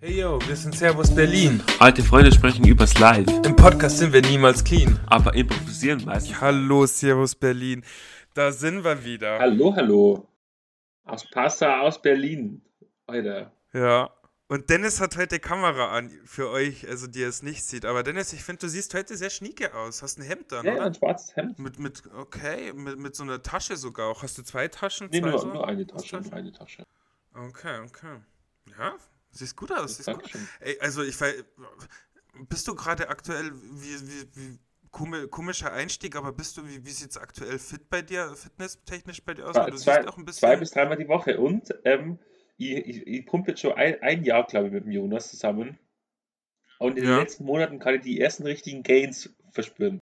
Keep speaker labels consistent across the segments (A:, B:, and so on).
A: Hey yo, wir sind Servus Berlin.
B: Alte Freunde sprechen übers Live,
A: Im Podcast sind wir niemals clean.
B: aber improvisieren meistens.
A: Hallo Servus Berlin. Da sind wir wieder.
C: Hallo, hallo. Aus Passau, aus Berlin. Heute.
A: Ja. Und Dennis hat heute Kamera an für euch, also die ihr es nicht sieht. Aber Dennis, ich finde, du siehst heute sehr schnieke aus. Hast ein Hemd an,
C: Ja,
A: oder?
C: ein schwarzes Hemd.
A: Mit, mit, okay, mit, mit so einer Tasche sogar auch. Hast du zwei Taschen?
C: Nee,
A: zwei
C: nur,
A: so?
C: nur eine Tasche. Nur eine Tasche.
A: Okay, okay. Ja, siehst gut aus. Siehst gut. Ey, also ich weiß, bist du gerade aktuell, wie, wie, wie komi- komischer Einstieg, aber bist du, wie, wie sieht es aktuell fit bei dir, fitnesstechnisch bei dir aus? Du
C: Zwei, zwei bis dreimal die Woche. Und ähm, ich, ich, ich pumpe jetzt schon ein, ein Jahr, glaube ich, mit dem Jonas zusammen. Und in
A: Ja.
C: den letzten Monaten kann ich die ersten richtigen Gains verspüren.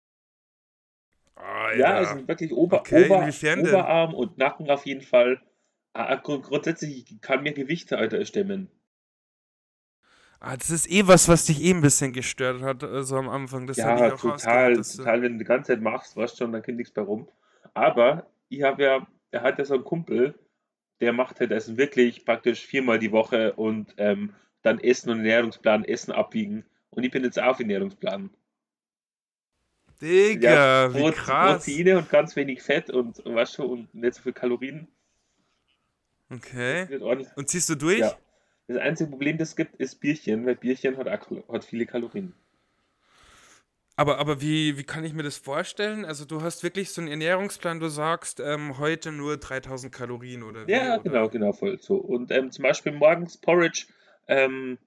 A: Alter.
C: Ja, also wirklich Ober,
A: Okay,
C: Ober? Oberarm und Nacken auf jeden Fall. Ah, grund, grundsätzlich ich kann mir Gewichte Alter, stemmen.
A: Ah, das ist eh was, was dich eh ein bisschen gestört hat, so also am Anfang. Das
C: Ja,
A: ich auch
C: total, total, wenn du die ganze Zeit machst, weißt schon, dann kommt nichts bei rum. Aber ich habe ja, er hat ja so einen Kumpel, der macht halt also wirklich praktisch viermal die Woche und ähm, dann Essen und Ernährungsplan, Essen abwiegen. Und ich bin jetzt auf Ernährungsplan.
A: Digga, wie
C: Pro-
A: krass.
C: Proteine und ganz wenig Fett und weißt du, und nicht so viel Kalorien.
A: Okay. Und ziehst du durch?
C: Ja. Das einzige Problem, das es gibt, ist Bierchen, weil Bierchen hat, hat viele Kalorien.
A: Aber, aber wie, wie kann ich mir das vorstellen? Also du hast wirklich so einen Ernährungsplan, du sagst ähm, heute nur 3000 Kalorien oder wie?
C: Ja,
A: oder?
C: genau, genau, voll so. Und ähm, zum Beispiel morgens Porridge ähm,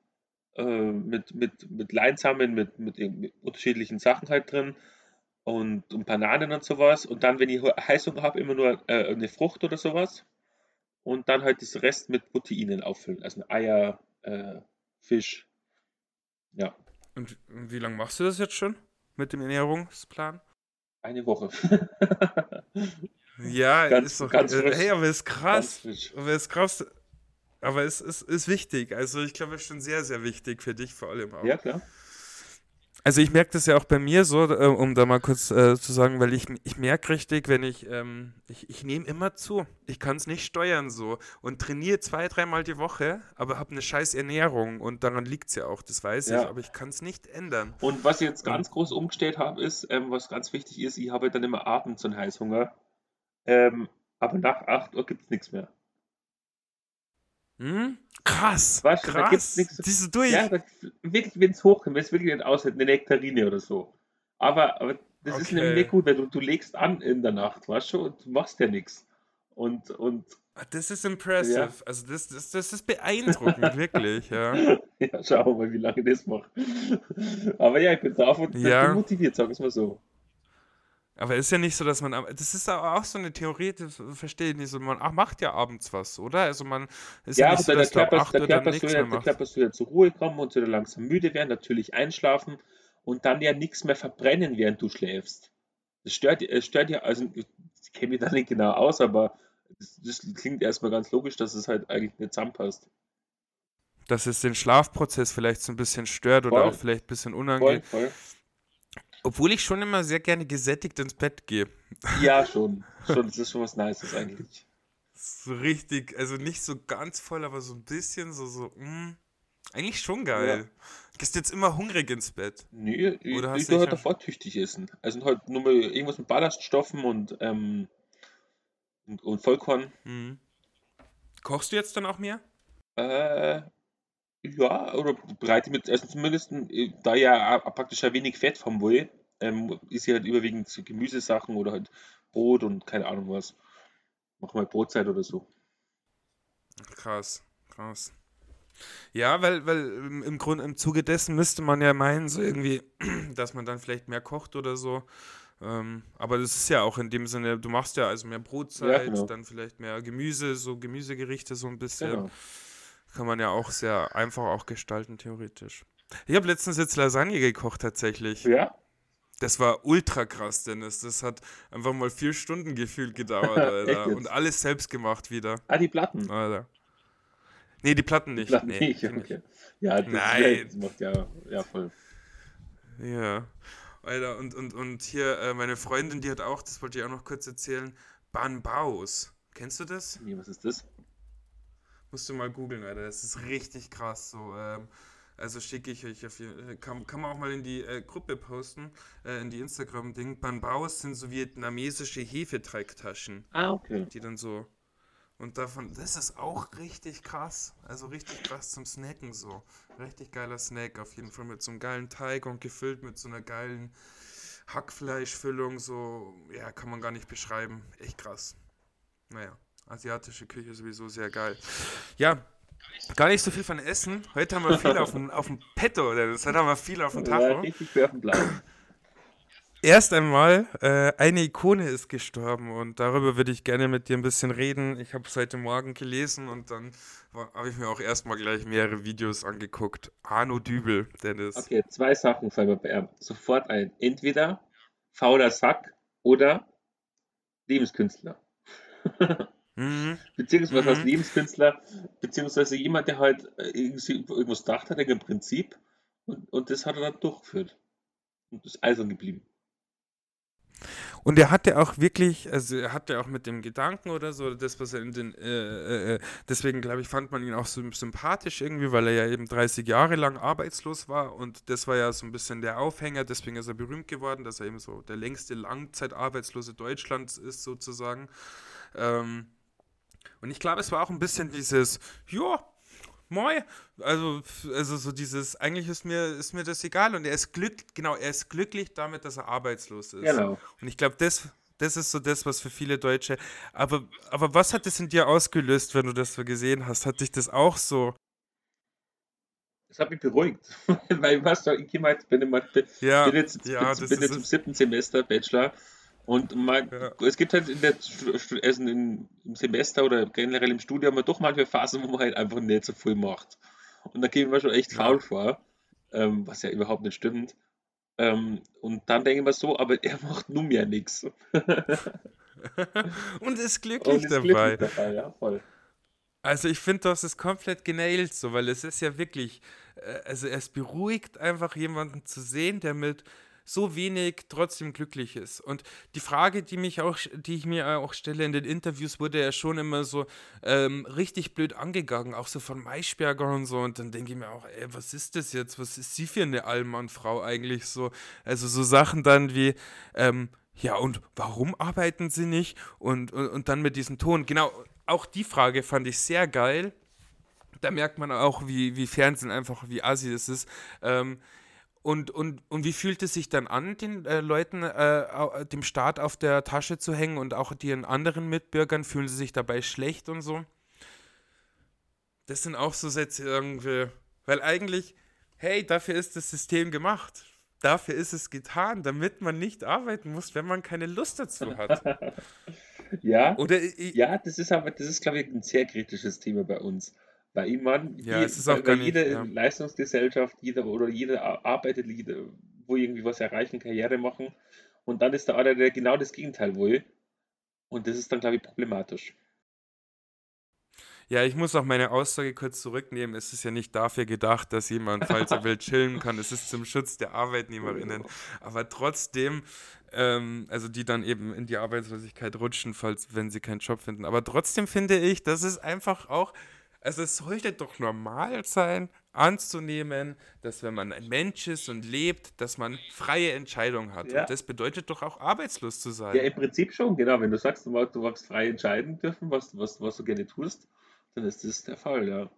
C: äh, mit, mit, mit Leinsamen, mit, mit, mit unterschiedlichen Sachen halt drin und, und Bananen und sowas. Und dann, wenn ich Heißhunger habe, immer nur äh, eine Frucht oder sowas. Und dann halt das Rest mit Proteinen auffüllen. Also Eier, äh, Fisch. Ja,
A: Und wie lange machst du das jetzt schon mit dem Ernährungsplan?
C: eine Woche.
A: Ja,
C: Ganz-
A: ist doch
C: ganz
A: äh,
C: frisch.
A: Hey, aber ist krass. Aber ist krass. Aber es ist, ist wichtig. Also ich glaube, es ist schon sehr, sehr wichtig für dich vor allem auch.
C: Ja, klar.
A: Also ich merke das ja auch bei mir so, äh, um da mal kurz äh, zu sagen, weil ich, ich merke richtig, wenn ich, ähm, ich, ich nehme immer zu. Ich kann es nicht steuern so und trainiere zwei, dreimal die Woche, aber habe eine scheiß Ernährung und daran liegt es ja auch, das weiß ich,
C: Ja.
A: aber ich kann es nicht ändern.
C: Und was ich jetzt ganz groß umgestellt habe, ist, ähm, was ganz wichtig ist, ich habe dann immer abends so einen Heißhunger. Ähm, aber nach 8 Uhr gibt es nichts mehr.
A: Hm? Krass,
C: Weißt du, da gibt's
A: krass.
C: nichts-
A: Siehst du durch?
C: Ja, da, wirklich, wenn es hochkommt, wenn es wirklich nicht aussieht, eine Nektarine oder so. Aber, aber das ist
A: Okay.
C: nämlich nicht gut, weil du, du legst an in der Nacht, weißt du, und du machst ja nichts. Und, und
A: Ah, Das ist impressive.
C: Ja.
A: Also das, das, das ist beeindruckend, wirklich, ja.
C: ja, schauen wir mal, wie lange ich das mache. Aber ja, ich bin und
A: Ja.
C: motiviert, sagen wir es mal so.
A: Aber ist ja nicht so, dass man. Das ist aber auch so eine Theorie, das verstehe ich nicht so. Man ach, macht ja abends was, oder? Also man ist ja,
C: Ja,
A: nicht so, dass du ab
C: Körper,
A: 8
C: der
A: Uhr dann
C: Körper,
A: nichts
C: soll
A: mehr
C: ja, der
A: machst.
C: Körper soll ja zur Ruhe kommen und ja langsam müde werden, natürlich einschlafen und dann ja nichts mehr verbrennen, während du schläfst. Das stört, es stört ja, also ich kenne mich da nicht genau aus, aber das, das klingt erstmal ganz logisch, dass es halt eigentlich nicht zusammenpasst.
A: Dass es den Schlafprozess vielleicht so ein bisschen stört oder
C: Voll.
A: auch vielleicht ein bisschen
C: Voll,
A: unangenehm.
C: voll.
A: Obwohl ich schon immer sehr gerne gesättigt ins Bett gehe.
C: Ja, schon. schon. Das ist schon was Nices eigentlich.
A: So richtig, also nicht so ganz voll, aber so ein bisschen so, so, mh, eigentlich schon geil. Gehst jetzt immer hungrig ins Bett.
C: Nee, ich,
A: Oder hast
C: ich
A: dich
C: halt
A: ja-
C: davor tüchtig essen. Also halt nur mal irgendwas mit Ballaststoffen und, ähm, und, und Vollkorn.
A: Mhm. Kochst du jetzt dann auch mehr?
C: Äh, ja, oder bereite mit, also zumindest, äh, da ja praktisch ein wenig Fett vom will, ähm, ist ja halt überwiegend so Gemüsesachen oder halt Brot und keine Ahnung was. Mach mal Brotzeit oder so.
A: Krass, krass. Ja, weil, weil im, Grunde, im Zuge dessen müsste man ja meinen, so irgendwie, dass man dann vielleicht mehr kocht oder so. Ähm, aber das ist ja auch in dem Sinne, du machst ja also mehr Brotzeit,
C: genau.
A: dann vielleicht mehr Gemüse, so Gemüsegerichte so ein bisschen.
C: Genau.
A: Kann man ja auch sehr einfach auch gestalten, theoretisch. Ich habe letztens jetzt Lasagne gekocht tatsächlich.
C: Ja,
A: Das war ultra krass, Dennis. Das hat einfach mal vier Stunden gefühlt gedauert, Alter. Und alles selbst gemacht wieder.
C: ah, die Platten.
A: Alter. Nee, die Platten nicht.
C: Platten
A: nee,
C: nicht,
A: die nicht.
C: okay. Ja, das,
A: Nein.
C: das macht ja, ja voll.
A: Ja. Alter, und, und, und hier, äh, meine Freundin, die hat auch, das wollte ich auch noch kurz erzählen, Banbaus. Kennst du das?
C: Nee, was ist das?
A: Musst du mal googeln, Alter. Das ist richtig krass. So, ähm, also schicke ich euch auf jeden kann, kann man auch mal in die äh, Gruppe posten, äh, in die Instagram-Ding. Banbaos sind so vietnamesische Hefeteigtaschen.
C: Ah, okay.
A: Die dann so. Und davon, das ist auch richtig krass. Also richtig krass zum Snacken so. Richtig geiler Snack, auf jeden Fall mit so einem geilen Teig und gefüllt mit so einer geilen Hackfleischfüllung. So, ja, kann man gar nicht beschreiben. Echt krass. Naja, asiatische Küche sowieso sehr geil. Ja, Gar nicht so viel von Essen. Heute haben wir viel auf dem, auf dem Petto, oder? Das heute haben wir viel auf dem Tacho. Erst einmal, äh, eine Ikone ist gestorben und darüber würde ich gerne mit dir ein bisschen reden. Ich habe es heute Morgen gelesen und dann habe ich mir auch erstmal gleich mehrere Videos angeguckt. Arno Dübel, Dennis.
C: Okay, zwei Sachen fallen mir bei ihm sofort ein. Entweder fauler Sack oder Lebenskünstler.
A: Mhm.
C: Beziehungsweise
A: Mhm.
C: als Lebenskünstler, beziehungsweise jemand, der halt äh, irgendwie irgendwas gedacht hat, im Prinzip, und, und das hat er dann durchgeführt. Und ist eisern geblieben.
A: Und er hatte auch wirklich, also er hatte auch mit dem Gedanken oder so, das, was er in den, äh, äh, deswegen glaube ich, fand man ihn auch so sympathisch irgendwie, weil er ja eben 30 Jahre lang arbeitslos war und das war ja so ein bisschen der Aufhänger, deswegen ist er berühmt geworden, dass er eben so der längste Langzeitarbeitslose Deutschlands ist sozusagen. Ähm, und ich glaube, es war auch ein bisschen dieses, ja, moi, also, also so dieses, eigentlich ist mir, ist mir das egal und er ist glücklich, genau, er ist glücklich damit, dass er arbeitslos ist.
C: Genau.
A: Und ich glaube, das, das ist so das, was für viele Deutsche. Aber, aber was hat das in dir ausgelöst, wenn du das so gesehen hast? Hat dich das auch so?
C: Das hat mich beruhigt. Weil, weißt du, ich bin, immer, bin,
A: Ja,
C: bin jetzt,
A: ja,
C: bin, jetzt im siebten Semester Bachelor und man,
A: Ja.
C: es gibt halt in der, also in, im Semester oder generell im Studium mal doch manchmal Phasen, wo man halt einfach nicht so viel macht. Und da ich mir schon echt
A: Ja.
C: faul vor, ähm, was ja überhaupt nicht stimmt. Ähm, und dann denke ich mir so, aber er macht nun mehr nichts.
A: Und ist
C: Und
A: glücklich
C: ist
A: dabei.
C: glücklich dabei, ja, voll.
A: Also ich finde, das ist komplett genailt so, weil es ist ja wirklich, äh, also es beruhigt einfach jemanden zu sehen, der mit so wenig trotzdem glücklich ist. Und die Frage, die mich auch, die ich mir auch stelle in den Interviews, wurde ja schon immer so ähm, richtig blöd angegangen, auch so von Maischberger und so. Und dann denke ich mir auch, ey, was ist das jetzt? Was ist sie für eine Allmannfrau eigentlich so? Also so Sachen dann wie, ähm, ja, und warum arbeiten sie nicht? Und, und, und dann mit diesem Ton. Genau, auch die Frage fand ich sehr geil. Da merkt man auch, wie, wie Fernsehen einfach, wie assi das ist. Ähm, und, und, und wie fühlt es sich dann an, den äh, Leuten, äh, dem Staat auf der Tasche zu hängen und auch den anderen Mitbürgern? Fühlen sie sich dabei schlecht und so? Das sind auch so Sätze irgendwie. Weil eigentlich, hey, dafür ist das System gemacht. Dafür ist es getan, damit man nicht arbeiten muss, wenn man keine Lust dazu hat.
C: Ja,
A: Oder
C: ja, das ist aber, das ist, glaube ich, ein sehr kritisches Thema bei uns. Weil ich meine,
A: Ja, es ist auch
C: weil-
A: gar
C: weil
A: nicht,
C: jede
A: ja.
C: Leistungsgesellschaft, jeder oder jeder ar- arbeitet, jeder, wo irgendwie was erreichen, Karriere machen. Und dann ist da einer, der genau das Gegenteil will. Und das ist dann, glaube ich, problematisch.
A: Ja, ich muss auch meine Aussage kurz zurücknehmen. Es ist ja nicht dafür gedacht, dass jemand, falls er will, chillen kann. Es ist zum Schutz der ArbeitnehmerInnen. Aber trotzdem, ähm, also die dann eben in die Arbeitslosigkeit rutschen, falls, wenn sie keinen Job finden. Aber trotzdem finde ich, dass es einfach auch, also es sollte doch normal sein, anzunehmen, dass wenn man ein Mensch ist und lebt, dass man freie Entscheidungen hat.
C: Ja.
A: Und das bedeutet doch auch arbeitslos zu sein.
C: Ja, im Prinzip schon, genau. Wenn du sagst, du magst, du magst frei entscheiden dürfen, was, was, was du gerne tust, dann ist das der Fall, ja.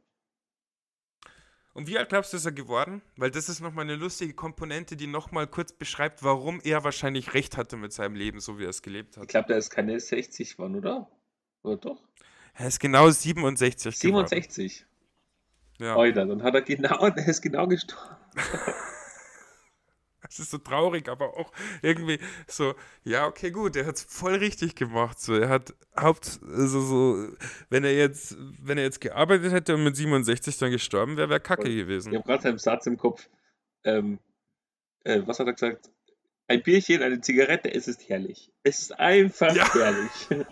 A: Und wie alt glaubst du, ist er geworden? Weil das ist nochmal eine lustige Komponente, die nochmal kurz beschreibt, warum er wahrscheinlich recht hatte mit seinem Leben, so wie er es gelebt
C: Ich
A: hat.
C: glaube, der ist keine 60 geworden, oder? Oder doch?
A: Er ist genau 67 geworden.
C: 67.
A: Ja.
C: Alter, dann hat er genau, der ist genau gestorben.
A: Es ist so traurig, aber auch irgendwie so, ja, okay, gut, er hat es voll richtig gemacht. So, er hat Haupt, also so, wenn er jetzt, wenn er jetzt gearbeitet hätte und mit 67 dann gestorben wäre, wäre Kacke
C: Voll. Ich
A: gewesen.
C: habe gerade seinen Satz im Kopf. Ähm, äh, was hat er gesagt? Ein Bierchen, eine Zigarette, es ist herrlich. Es ist einfach
A: Ja.
C: herrlich.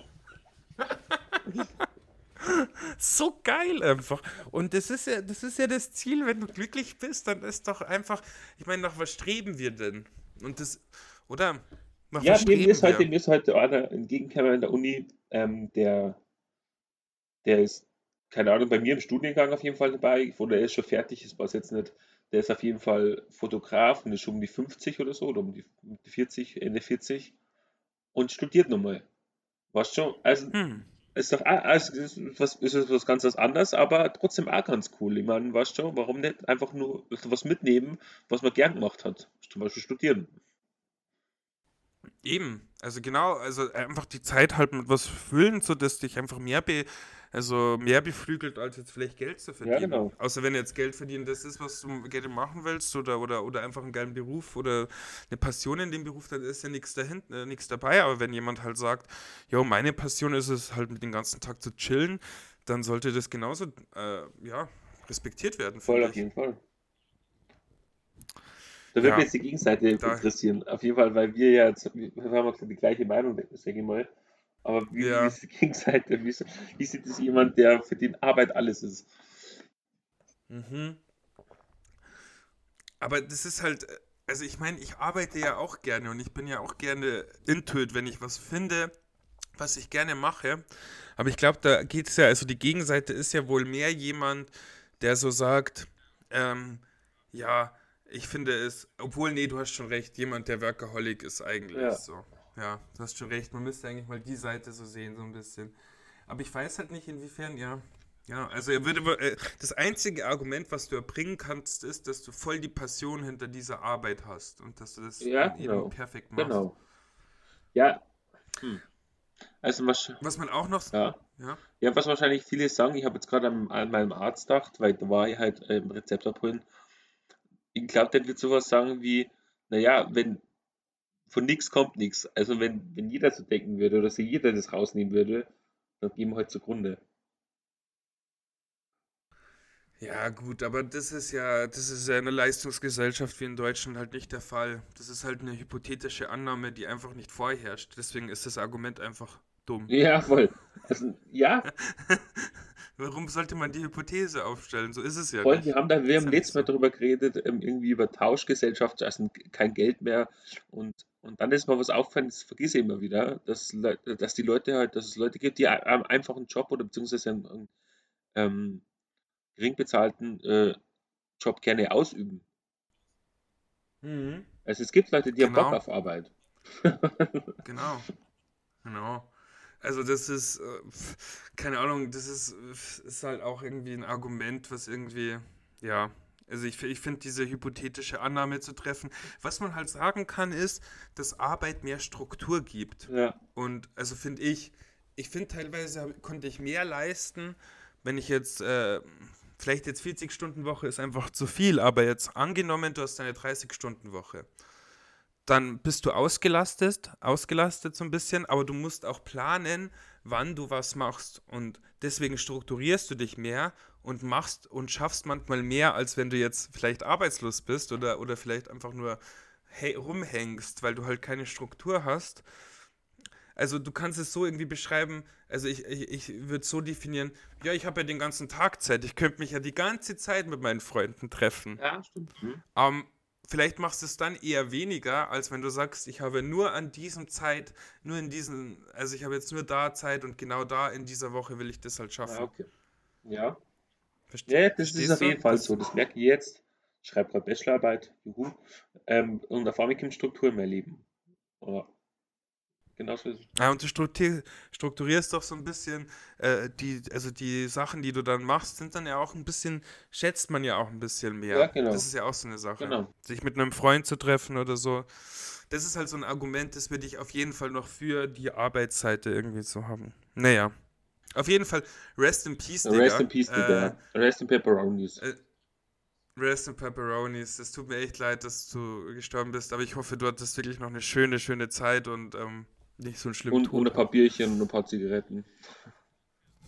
A: So geil einfach. Und das ist ja, das ist ja das Ziel, wenn du glücklich bist, dann ist doch einfach, ich meine, nach was streben wir denn? Und das, oder? Nach
C: ja, mir ist heute, mir ist heute einer entgegengekommen in der Uni, ähm, der, der ist keine Ahnung, bei mir im Studiengang auf jeden Fall dabei, wo der ist schon fertig, ist was jetzt nicht. Der ist auf jeden Fall Fotograf und ist schon um die 50 oder so, oder um die, um die 40, Ende 40 und studiert nochmal. Weißt schon? Also,
A: Hm.
C: Ist doch auch, also ist was, ist was ganz anderes, aber trotzdem auch ganz cool. Ich meine, weißt schon, warum nicht einfach nur was mitnehmen, was man gern gemacht hat? Zum Beispiel studieren.
A: Eben, also genau, also einfach die Zeit halt mit was füllen, so dass dich einfach mehr be, also mehr beflügelt, als jetzt vielleicht Geld zu
C: Ja,
A: verdienen.
C: genau.
A: Außer wenn jetzt Geld verdienen das ist, was du gerne machen willst oder, oder, oder einfach einen geilen Beruf oder eine Passion in dem Beruf, dann ist ja nichts dahinten, äh, nichts dabei. Aber wenn jemand halt sagt, jo, meine Passion ist es halt mit den ganzen Tag zu chillen, dann sollte das genauso, äh, ja, respektiert werden,
C: Voll auf jeden Fall. Da würde
A: Ja,
C: mich jetzt die Gegenseite interessieren. Auf jeden Fall, weil wir ja, jetzt- wir haben ja die gleiche Meinung, sage ich mal. Aber wie,
A: ja.
C: ist die Gegenseite? Wie, ist- wie sieht es jemand, der für den Arbeit alles ist?
A: Mhm. Aber das ist halt, äh, also ich meine, ich arbeite ja auch gerne und ich bin ja auch gerne into it, wenn ich was finde, was ich gerne mache. Aber ich glaube, da geht es ja, also die Gegenseite ist ja wohl mehr jemand, der so sagt, ähm, ja, ich finde es, obwohl, nee, du hast schon recht, jemand, der Workaholic ist eigentlich
C: Ja.
A: so. Ja, du hast schon recht, man müsste eigentlich mal die Seite so sehen, so ein bisschen. Aber ich weiß halt nicht, inwiefern, ja. Ja, also er würde, äh, das einzige Argument, was du erbringen kannst, ist, dass du voll die Passion hinter dieser Arbeit hast und dass du das
C: Ja,
A: eben
C: genau.
A: perfekt machst.
C: Genau. Ja, hm. also was,
A: Was man auch noch,
C: ja.
A: ja,
C: Ja, was wahrscheinlich viele sagen, ich habe jetzt gerade an, an meinem Arzt gedacht, weil da war ich halt äh, im Rezept abholen. Ich glaube, der wird sowas sagen wie, naja, wenn von nichts kommt nichts. Also wenn, wenn jeder so denken würde oder sich jeder das rausnehmen würde, dann gehen wir halt zugrunde.
A: Ja, gut, aber das ist ja, das ist ja eine Leistungsgesellschaft wie in Deutschland halt nicht der Fall. Das ist halt eine hypothetische Annahme, die einfach nicht vorherrscht. Deswegen ist das Argument einfach dumm.
C: Ja, voll. Also, ja,
A: Warum sollte man die Hypothese aufstellen? So ist es ja
C: voll.
A: nicht.
C: Wir haben da, wir haben letztes Mal
A: so.
C: darüber geredet, ähm, irgendwie über Tauschgesellschaft, also kein Geld mehr. Und, und dann ist mal was auffällig, das vergesse ich immer wieder, dass, dass die Leute halt, dass es Leute gibt, die ein- einfach einen Job oder beziehungsweise einen, einen ähm, gering bezahlten äh, Job gerne ausüben.
A: Mhm.
C: Also es gibt Leute, die haben Bock
A: Genau,
C: auf Arbeit.
A: genau, genau. Also das ist, äh, keine Ahnung, das ist, ist halt auch irgendwie ein Argument, was irgendwie, ja, also ich, ich finde diese hypothetische Annahme zu treffen. Was man halt sagen kann, ist, dass Arbeit mehr Struktur gibt.
C: Ja,
A: Und also finde ich, ich finde teilweise konnte ich mehr leisten, wenn ich jetzt, äh, vielleicht jetzt 40 Stunden Woche ist einfach zu viel, aber jetzt angenommen, du hast eine 30 Stunden Woche, dann bist du ausgelastet, ausgelastet so ein bisschen, aber du musst auch planen, wann du was machst. Und deswegen strukturierst du dich mehr und machst und schaffst manchmal mehr, als wenn du jetzt vielleicht arbeitslos bist oder, oder vielleicht einfach nur hey, rumhängst, weil du halt keine Struktur hast. Also du kannst es so irgendwie beschreiben, also ich, ich, ich würde so definieren, ja, ich habe ja den ganzen Tag Zeit, ich könnte mich ja die ganze Zeit mit meinen Freunden treffen.
C: ja, stimmt. Hm.
A: Ähm, vielleicht machst du es dann eher weniger, als wenn du sagst, ich habe nur an diesem Zeit, nur in diesen, also ich habe jetzt nur da Zeit und genau da in dieser Woche will ich das halt
C: Ja,
A: schaffen.
C: okay. Ja.
A: Verste
C: Ja, das ist auf jeden Fall
A: Das,
C: so. Das merke ich jetzt. Ich schreibe gerade Bachelorarbeit. Juhu. Ähm, und auf einmal kommt Struktur in mein Leben. Ja, genau so ist es.
A: ja, und du strukturi- strukturierst doch so ein bisschen, äh, die, also die Sachen, die du dann machst, sind dann ja auch ein bisschen, schätzt man ja auch ein bisschen
C: Ja,
A: mehr. Das
C: genau.
A: ist ja auch so eine Sache.
C: Genau.
A: Sich mit einem Freund zu treffen oder so. Das ist halt so ein Argument, das würde ich auf jeden Fall noch für die Arbeitsseite irgendwie so haben. Naja. Auf jeden Fall, rest in peace,
C: Rest
A: Digga.
C: in Peace,
A: Äh,
C: Digga. Rest in Pepperonis.
A: äh, rest in Pepperonis. Es tut mir echt leid, dass du gestorben bist, aber ich hoffe, du hattest wirklich noch eine schöne, schöne Zeit und ähm, nicht so einen schlimmen
C: Und, und
A: Tod.
C: ein paar Bierchen und ein paar Zigaretten.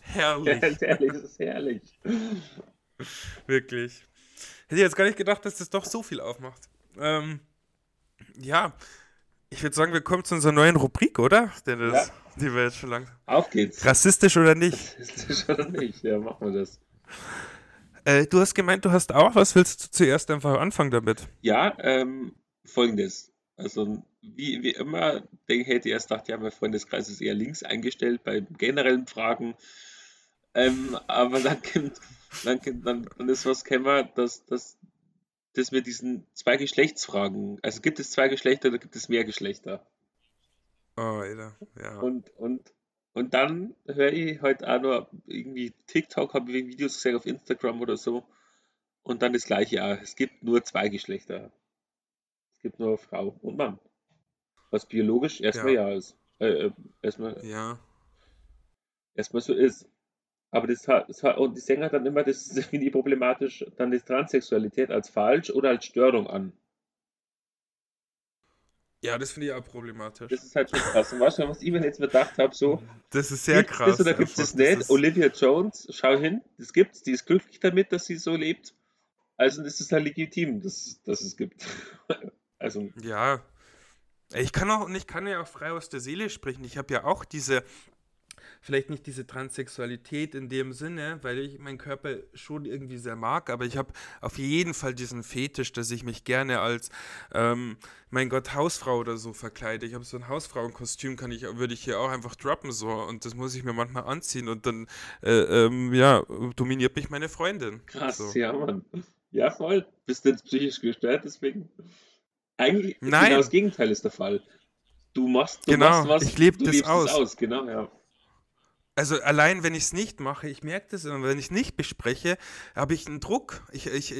A: Herrlich,
C: Ganz ehrlich, das ist herrlich.
A: wirklich. Hätte ich jetzt gar nicht gedacht, dass das doch so viel aufmacht. Ähm, ja, ich würde sagen, wir kommen zu unserer neuen Rubrik, oder? Dennis,
C: Ja,
A: die wir jetzt schon lang.
C: auf geht's.
A: Rassistisch oder nicht?
C: Ist das schon nicht? Ja, machen wir das.
A: Äh, du hast gemeint, du hast auch was. Willst du zuerst einfach anfangen damit?
C: Ja, ähm, folgendes. Also, wie, wie immer, denke ich, hätte ich erst gedacht, ja, mein Freundeskreis ist eher links eingestellt bei generellen Fragen. Ähm, aber dann, kommt, dann, dann, dann ist was gekommen, dass, dass, dass wir diesen zwei Geschlechtsfragen, also gibt es zwei Geschlechter oder gibt es mehr Geschlechter?
A: Oh, ja.
C: Und, und, und dann höre ich heute auch noch irgendwie TikTok, habe ich Videos gesehen auf Instagram oder so. Und dann das gleiche, ja, es gibt nur zwei Geschlechter. Es gibt nur Frau und Mann. Was biologisch erstmal ja, ja ist. Äh, äh, erstmal,
A: ja.
C: erstmal so ist. Aber das hat, das hat und die Sänger dann immer, das finde ich problematisch, dann die Transsexualität als falsch oder als Störung an.
A: Ja, das finde ich auch problematisch.
C: Das ist halt schon krass. Und weißt du, was ich mir jetzt bedacht habe, so.
A: Das ist sehr krass.
C: Das oder gibt es nicht? Olivia Jones, schau hin, das gibt's, die ist glücklich damit, dass sie so lebt. Also das ist halt legitim, dass, dass es gibt. also.
A: Ja. Ich kann auch, ich kann ja auch frei aus der Seele sprechen. Ich habe ja auch diese vielleicht nicht diese Transsexualität in dem Sinne, weil ich meinen Körper schon irgendwie sehr mag, aber ich habe auf jeden Fall diesen Fetisch, dass ich mich gerne als, ähm, mein Gott, Hausfrau oder so verkleide. Ich habe so ein Hausfrauenkostüm, kann ich, würde ich hier auch einfach droppen so und das muss ich mir manchmal anziehen und dann, äh, ähm, ja, dominiert mich meine Freundin.
C: Krass,
A: so.
C: ja, Mann. Ja, voll. Bist du jetzt psychisch gestört, deswegen? Eigentlich
A: Nein.
C: genau das Gegenteil ist der Fall. Du machst, du
A: genau,
C: machst was,
A: ich lebe
C: das
A: aus.
C: aus. Genau, ja.
A: Also allein, wenn ich es nicht mache, ich merke das, und wenn ich es nicht bespreche, habe ich einen Druck. Ich, ich,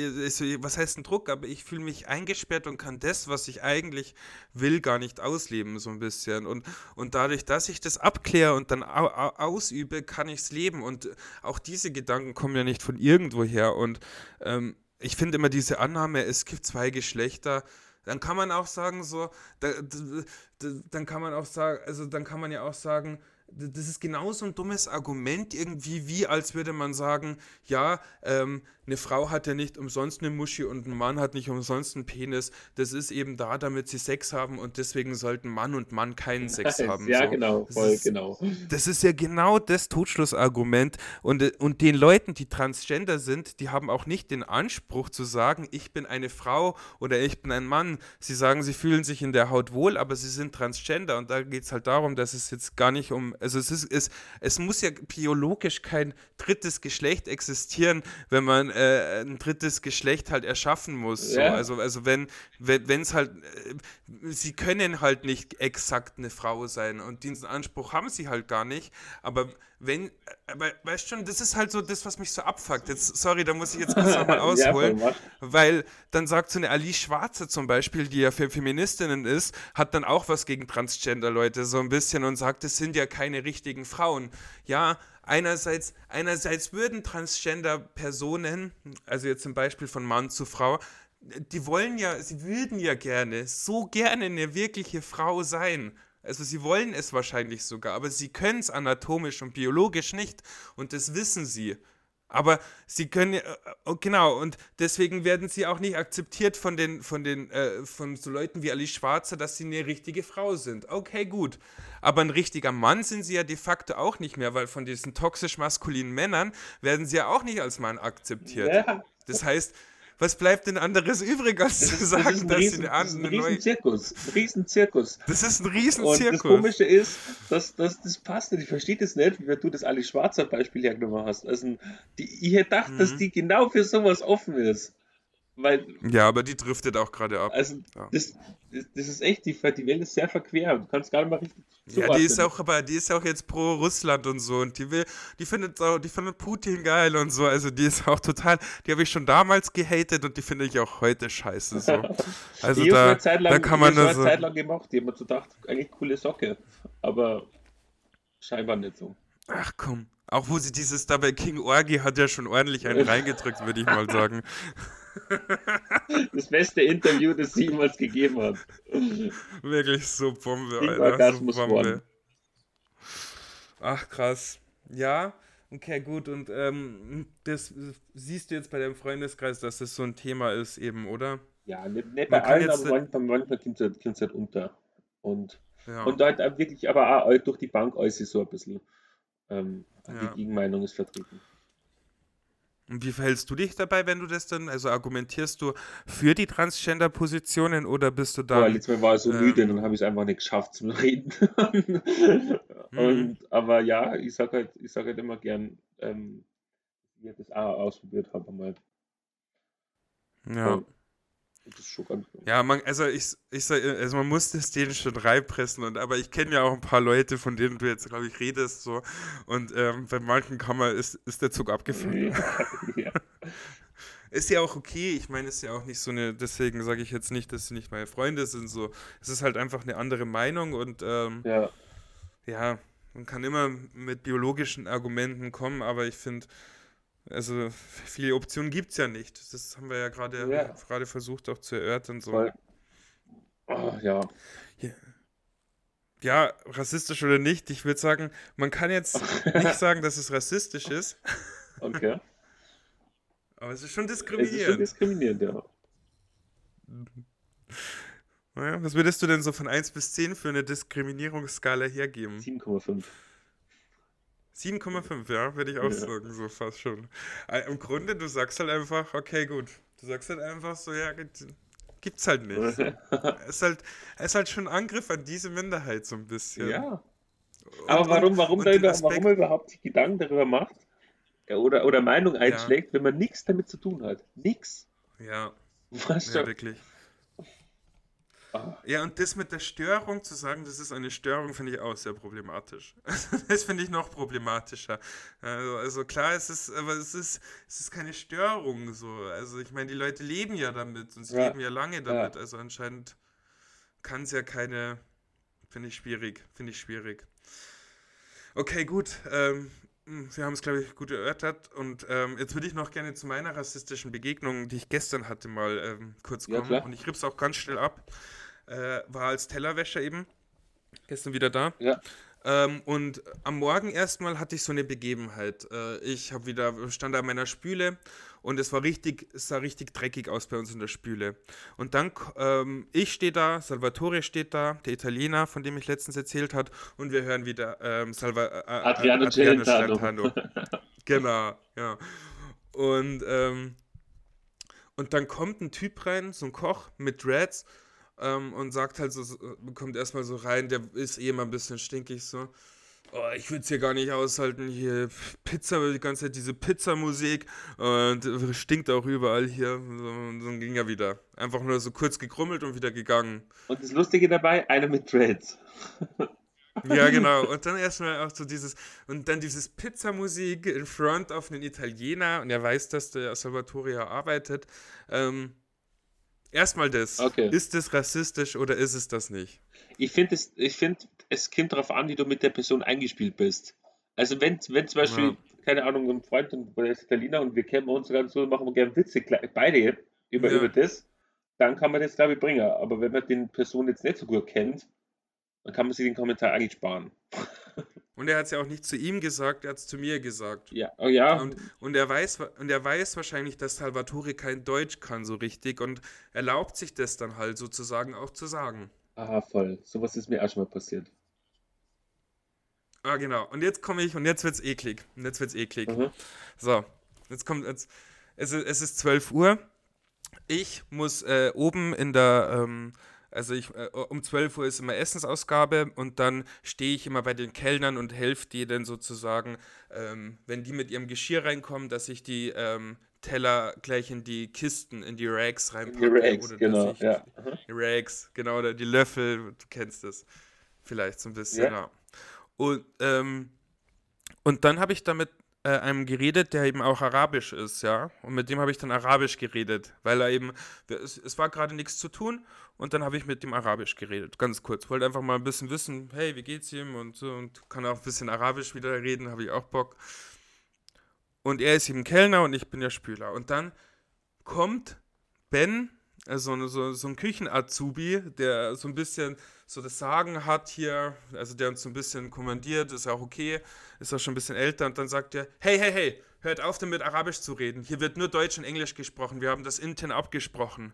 A: was heißt ein Druck? Aber ich fühle mich eingesperrt und kann das, was ich eigentlich will, gar nicht ausleben, so ein bisschen. Und, und dadurch, dass ich das abkläre und dann au, au, ausübe, kann ich es leben. Und auch diese Gedanken kommen ja nicht von irgendwo her. Und ähm, ich finde immer diese Annahme, es gibt zwei Geschlechter, dann kann man auch sagen, so, da, da, dann kann man auch sagen, also dann kann man ja auch sagen, das ist genauso ein dummes Argument irgendwie, wie als würde man sagen, ja, ähm, eine Frau hat ja nicht umsonst eine Muschi und ein Mann hat nicht umsonst einen Penis. Das ist eben da, damit sie Sex haben und deswegen sollten Mann und Mann keinen Sex haben.
C: Ja,
A: so.
C: genau, voll
A: das ist,
C: genau.
A: Das ist ja genau das Totschlussargument. Und, und den Leuten, die transgender sind, die haben auch nicht den Anspruch zu sagen, ich bin eine Frau oder ich bin ein Mann. Sie sagen, sie fühlen sich in der Haut wohl, aber sie sind transgender. Und da geht es halt darum, dass es jetzt gar nicht um, also es ist, es, es muss ja biologisch kein drittes Geschlecht existieren, wenn man äh, ein drittes Geschlecht halt erschaffen muss. So.
C: Ja.
A: Also, also wenn wenn es halt, äh, sie können halt nicht exakt eine Frau sein und diesen Anspruch haben sie halt gar nicht. Aber wenn, aber weißt schon, das ist halt so das, was mich so abfuckt. Jetzt, sorry, da muss ich jetzt kurz nochmal ausholen,
C: ja,
A: weil dann sagt so eine Alice Schwarze zum Beispiel, die ja für Feministinnen ist, hat dann auch was gegen Transgender-Leute so ein bisschen und sagt, es sind ja keine richtigen Frauen. Ja, einerseits, einerseits würden Transgender-Personen, also jetzt zum Beispiel von Mann zu Frau, die wollen ja, sie würden ja gerne, so gerne eine wirkliche Frau sein. Also sie wollen es wahrscheinlich sogar, aber sie können es anatomisch und biologisch nicht und das wissen sie. Aber sie können ja, äh, genau, und deswegen werden sie auch nicht akzeptiert von den, von den, äh, von so Leuten wie Alice Schwarzer, dass sie eine richtige Frau sind. Okay, gut. Aber ein richtiger Mann sind sie ja de facto auch nicht mehr, weil von diesen toxisch maskulinen Männern werden sie ja auch nicht als Mann akzeptiert.
C: Ja.
A: Das heißt, was bleibt denn anderes übrig, als
C: Das
A: zu
C: ist, das
A: sagen,
C: ist ein
A: dass
C: riesen,
A: sie eine
C: das ist ein
A: andere neue.
C: Riesenzirkus. Ein Riesenzirkus.
A: Das ist ein
C: Und das
A: Riesenzirkus.
C: Komische ist, dass, dass das passt nicht. Ich verstehe das nicht, wie du das Ali Schwarzer Beispiel hergenommen hast. Also, die, ich hätte gedacht, dass
A: Mhm.
C: die genau für sowas offen ist. Weil,
A: Ja, aber die driftet auch gerade ab.
C: also,
A: Ja.
C: das, das, das ist echt, die, die Welt ist sehr verquer. Du kannst gar nicht mal richtig
A: Ja, die ist auch, aber die ist auch jetzt pro Russland und so und die will, die findet auch, die findet Putin geil und so. Also die ist auch total, die habe ich schon damals gehatet und die finde ich auch heute scheiße so. Also
C: die habe
A: da,
C: lang,
A: da kann man nur
C: ich
A: so.
C: eine Zeit lang gemacht. Die haben so gedacht, eigentlich coole Socke. Aber scheinbar nicht so.
A: Ach komm. Auch wo sie dieses dabei King Orgi hat ja schon ordentlich einen reingedrückt, würde ich mal sagen.
C: Das beste Interview, das sie jemals gegeben hat.
A: Wirklich so Bombe, Alter. So
C: Orgasmus
A: Bombe.
C: One.
A: Ach krass. Ja, okay, gut. Und ähm, das siehst du jetzt bei deinem Freundeskreis, dass das so ein Thema ist, eben, oder?
C: Ja, nicht, nicht bei allen, aber manchmal, manchmal kommt es halt, halt unter. Und,
A: Ja.
C: und dort auch wirklich, aber auch durch die Bank alles so ein bisschen. Ähm,
A: Ja.
C: Die Gegenmeinung ist vertreten.
A: Und wie verhältst du dich dabei, wenn du das dann, also argumentierst du für die Transgender-Positionen oder bist du
C: Boah,
A: dann,
C: letztes Mal war ich so
A: ähm,
C: müde, dann habe ich es einfach nicht geschafft zum Reden.
A: Mhm.
C: und, aber ja, ich sage halt, ich sag halt immer gern, ähm, ich das auch ausprobiert habe mal.
A: Ja.
C: Das ist schon ganz
A: Ja, man, also ich, ich sag, also man muss das denen schon reinpressen und aber ich kenne ja auch ein paar Leute, von denen du jetzt, glaube ich, redest so und ähm, bei manchen kann man, ist, ist der Zug abgefahren.
C: ja.
A: Ist ja auch okay, ich meine, ist ja auch nicht so eine, deswegen sage ich jetzt nicht, dass sie nicht meine Freunde sind, so. Es ist halt einfach eine andere Meinung und ähm,
C: ja.
A: ja, man kann immer mit biologischen Argumenten kommen, aber ich finde, also viele Optionen gibt es ja nicht. Das haben wir ja gerade
C: Ja.
A: gerade versucht auch zu erörtern. So.
C: Voll. Ah, ja.
A: Ja, rassistisch oder nicht, ich würde sagen, man kann jetzt nicht sagen, dass es rassistisch ist,
C: Okay.
A: aber es ist schon
C: Es ist schon
A: diskriminierend.
C: diskriminierend, ja.
A: Naja, was würdest du denn so von 1 bis 10 für eine Diskriminierungsskala hergeben?
C: 7,5.
A: 7,5, ja, würde ich auch
C: Ja.
A: sagen, so fast schon. Äh, Im Grunde, du sagst halt einfach, okay, gut. Du sagst halt einfach so, ja, gibt- gibt's halt nicht. Es ist halt, es ist halt schon Angriff an diese Minderheit so ein bisschen.
C: Ja.
A: Und-
C: Aber warum, warum, da
A: den
C: über,
A: Aspekt-
C: warum er überhaupt sich Gedanken darüber macht oder, oder Meinung einschlägt, wenn man nichts damit zu tun hat? Nix.
A: Ja,
C: Weißt
A: ja, wirklich. Ja, und das mit der Störung zu sagen, das ist eine Störung, finde ich auch sehr problematisch. Das finde ich noch problematischer. Also, also klar, es ist, aber es ist, es ist keine Störung so. Also ich meine, die Leute leben ja damit und sie
C: Ja.
A: leben ja lange damit. Also anscheinend kann es ja keine, finde ich schwierig, finde ich schwierig. Okay, gut. Ähm, mh, wir haben es, glaube ich, gut erörtert. Und ähm, jetzt würde ich noch gerne zu meiner rassistischen Begegnung, die ich gestern hatte, mal ähm, kurz
C: Ja,
A: kommen.
C: klar.
A: Und ich rips auch ganz schnell ab. Äh, war als Tellerwäscher eben. Gestern wieder da.
C: ja.
A: Ähm, und am Morgen erstmal hatte ich so eine Begebenheit. Äh, ich habe wieder stand an meiner Spüle und es war richtig, es sah richtig dreckig aus bei uns in der Spüle. Und dann ähm, ich stehe da, Salvatore steht da, der Italiener, von dem ich letztens erzählt hat, und wir hören wieder ähm, Salva, äh, äh,
C: Adriano Celentano.
A: Celentano. genau, ja. Und ähm, und dann kommt ein Typ rein, so ein Koch mit Dreads ähm, und sagt halt so, kommt erstmal so rein, der ist eh immer ein bisschen stinkig so. Oh, ich würde es hier gar nicht aushalten, hier Pizza, die ganze Zeit diese Pizzamusik und stinkt auch überall hier. So, und dann ging er wieder. Einfach nur so kurz gekrummelt und wieder gegangen.
C: Und das Lustige dabei, einer mit Dreads.
A: Ja, genau. Und dann erstmal auch so dieses, und dann dieses Pizzamusik in front auf einen Italiener und er weiß, dass der Salvatore ja arbeitet. Ähm, erstmal das.
C: Okay.
A: Ist das rassistisch oder ist es das nicht?
C: Ich finde, es, ich find, es kommt darauf an, wie du mit der Person eingespielt bist. Also wenn, wenn zum Beispiel,
A: Ja.
C: keine Ahnung, ein Freund und der ist Italiener und wir kennen uns ganz so, machen wir gerne Witze, beide über,
A: Ja.
C: über das, dann kann man das, glaube ich, bringen. Aber wenn man den Person jetzt nicht so gut kennt, dann kann man sich den Kommentar eigentlich sparen.
A: Und er hat es ja auch nicht zu ihm gesagt, er hat es zu mir gesagt.
C: Ja, oh ja,
A: Und, und, er weiß, und er weiß wahrscheinlich, dass Salvatore kein Deutsch kann so richtig und erlaubt sich das dann halt sozusagen auch zu sagen.
C: aha, voll. Sowas ist mir auch schon mal passiert.
A: Ah, genau. Und jetzt komme ich und jetzt wird's eklig. Und jetzt wird's eklig.
C: Mhm.
A: So, jetzt kommt jetzt. Es ist, es ist 12 Uhr. Ich muss äh, oben in der, ähm, also ich, äh, um 12 Uhr ist immer Essensausgabe und dann stehe ich immer bei den Kellnern und helfe denen sozusagen, ähm, wenn die mit ihrem Geschirr reinkommen, dass ich die ähm, Teller gleich in die Kisten, in die Racks
C: In
A: reinpacke.
C: die Rags,
A: oder
C: genau.
A: dass ich
C: Ja. Mhm.
A: die Racks, genau, oder die Löffel, du kennst es. Vielleicht so ein bisschen,
C: Ja.
A: ja. Und, ähm, und dann habe ich da mit äh, einem geredet, der eben auch arabisch ist, ja. Und mit dem habe ich dann arabisch geredet, weil er eben, es, es war gerade nichts zu tun und dann habe ich mit dem arabisch geredet, ganz kurz. Wollte einfach mal ein bisschen wissen, hey, wie geht's ihm und so und kann auch ein bisschen arabisch wieder reden, habe ich auch Bock. Und er ist eben Kellner und ich bin der Spüler. Und dann kommt Ben, also so, so ein Küchen-Azubi, der so ein bisschen so das Sagen hat hier, also der uns so ein bisschen kommandiert, ist auch okay, ist auch schon ein bisschen älter und dann sagt er, hey, hey, hey, hört auf damit Arabisch zu reden, hier wird nur Deutsch und Englisch gesprochen, wir haben das intern abgesprochen.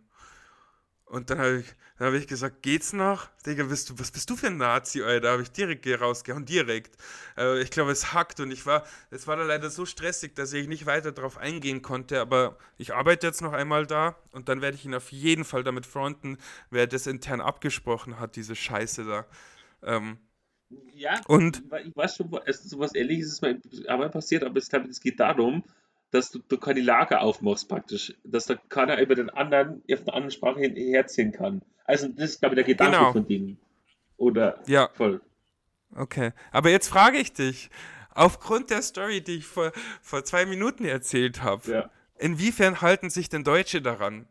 A: Und dann habe ich, dann hab ich gesagt, geht's noch? Digga, bist du, was bist du für ein Nazi, Alter? habe ich direkt rausgehauen, direkt. Äh, ich glaube, es hackt und ich war, es war da leider so stressig, dass ich nicht weiter darauf eingehen konnte, aber ich arbeite jetzt noch einmal da und dann werde ich ihn auf jeden Fall damit fronten, wer das intern abgesprochen hat, diese Scheiße da. Ähm,
C: Ja,
A: Und
C: ich weiß schon, es ist sowas ähnliches ist mal einmal passiert, aber ich glaube, es geht darum, dass du, du keine Lager aufmachst praktisch, dass da keiner über den anderen auf eine andere Sprache herziehen kann. Also das ist, glaube ich, der Gedanke
A: Genau.
C: von Dingen. Oder
A: ja,
C: voll.
A: okay. Aber jetzt frage ich dich, aufgrund der Story, die ich vor, vor zwei Minuten erzählt habe,
C: Ja,
A: inwiefern halten sich denn Deutsche daran?